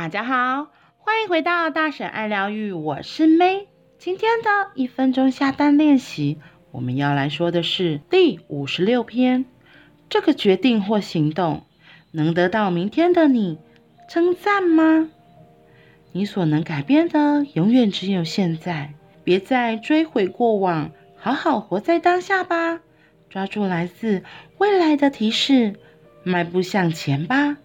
大家好，欢迎回到大婶爱疗愈，我是 May。今天的一分钟下单练习，我们要来说的是第五十六篇。这个决定或行动能得到明天的你称赞吗？你所能改变的永远只有现在，别再追悔过往，好好活在当下吧。抓住来自未来的提示，迈步向前吧。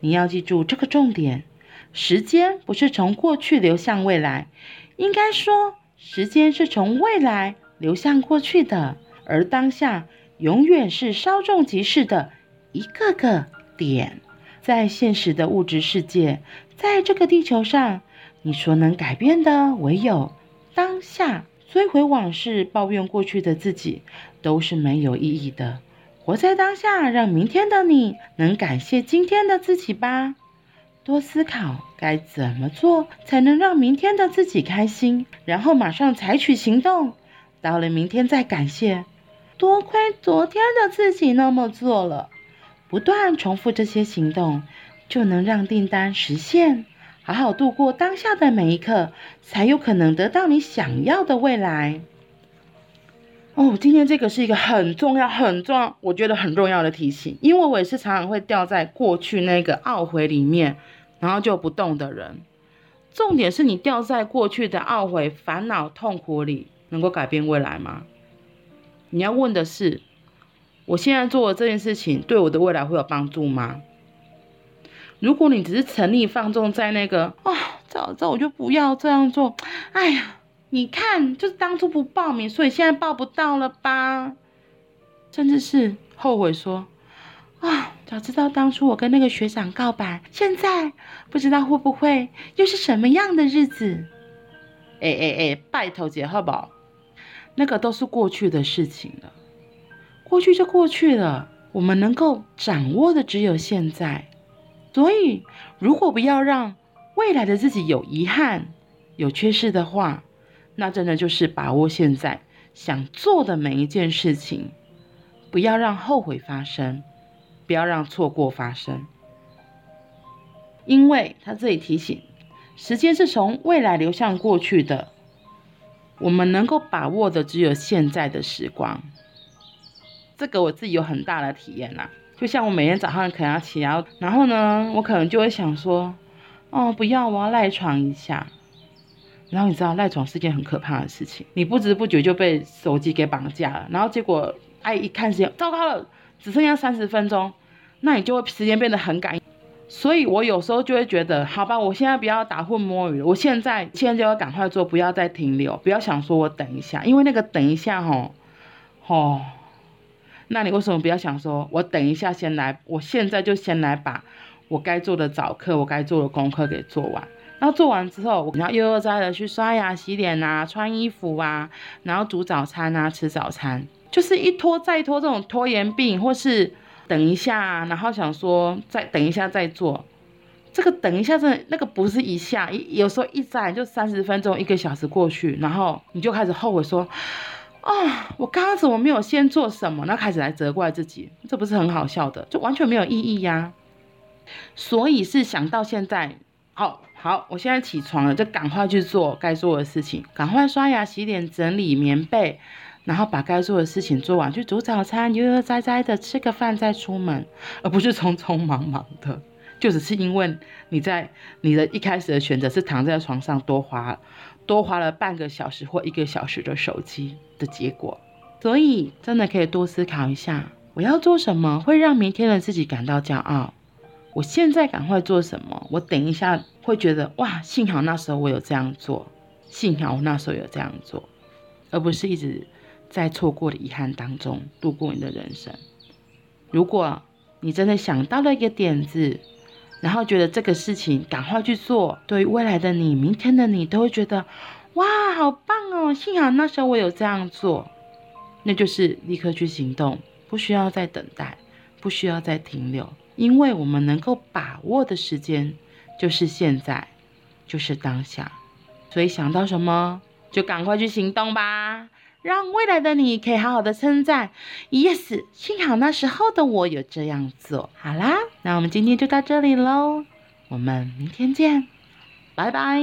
你要记住这个重点。时间不是从过去流向未来，应该说，时间是从未来流向过去的，而当下永远是稍纵即逝的一个个点。在现实的物质世界，在这个地球上，你所能改变的唯有当下。追悔往事、抱怨过去的自己，都是没有意义的。活在当下，让明天的你能感谢今天的自己吧。多思考该怎么做才能让明天的自己开心，然后马上采取行动。到了明天再感谢，多亏昨天的自己那么做了。不断重复这些行动，就能让订单实现。好好度过当下的每一刻，才有可能得到你想要的未来。哦，今天这个是一个很重要、很重要，我觉得很重要的提醒，因为我也是常常会掉在过去那个懊悔里面，然后就不动的人。重点是你掉在过去的懊悔、烦恼、痛苦里，能够改变未来吗？你要问的是，我现在做的这件事情对我的未来会有帮助吗？如果你只是沉溺放纵在那个啊、哦，早知道我就不要这样做，哎呀。你看，就是当初不报名，所以现在报不到了吧？甚至是后悔说，啊，早知道当初我跟那个学长告白，现在不知道会不会又是什么样的日子？哎哎哎，拜托姐，好不好？那个都是过去的事情了，过去就过去了。我们能够掌握的只有现在，所以如果不要让未来的自己有遗憾、有缺失的话。那真的就是把握现在想做的每一件事情，不要让后悔发生，不要让错过发生。因为他这里提醒，时间是从未来流向过去的，我们能够把握的只有现在的时光。这个我自己有很大的体验啦，就像我每天早上可能要起来，然后呢，我可能就会想说，哦，不要，我要赖床一下。然后你知道赖床是件很可怕的事情，你不知不觉就被手机给绑架了。然后结果哎一看时间，糟糕了，只剩下三十分钟，那你就会时间变得很赶。所以我有时候就会觉得，好吧，我现在不要打混摸鱼了，我现在现在就要赶快做，不要再停留，不要想说我等一下，因为那个等一下吼，吼，那你为什么不要想说我等一下先来，我现在就先来把我该做的早课，我该做的功课给做完。然后做完之后，然后悠悠哉哉的去刷牙、洗脸啊，穿衣服啊，然后煮早餐啊，吃早餐，就是一拖再拖这种拖延病，或是等一下，然后想说再等一下再做，这个等一下真的那个不是一下，一有时候一站就三十分钟、一个小时过去，然后你就开始后悔说，啊、哦，我刚刚怎么没有先做什么？然后开始来责怪自己，这不是很好笑的，就完全没有意义呀。所以是想到现在。好好，我现在起床了，就赶快去做该做的事情，赶快刷牙、洗脸、整理棉被，然后把该做的事情做完，去煮早餐，悠悠哉哉的吃个饭再出门，而不是匆匆忙忙的，就只是因为你在你的一开始的选择是躺在床上多花多花了半个小时或一个小时的手机的结果，所以真的可以多思考一下，我要做什么会让明天的自己感到骄傲。我现在赶快做什么？我等一下会觉得哇，幸好那时候我有这样做，幸好我那时候有这样做，而不是一直在错过的遗憾当中度过你的人生。如果你真的想到了一个点子，然后觉得这个事情赶快去做，对于未来的你、明天的你都会觉得哇，好棒哦！幸好那时候我有这样做，那就是立刻去行动，不需要再等待，不需要再停留。因为我们能够把握的时间就是现在，就是当下，所以想到什么就赶快去行动吧，让未来的你可以好好的称赞。Yes，幸好那时候的我有这样做。好啦，那我们今天就到这里喽。我们明天见，拜拜。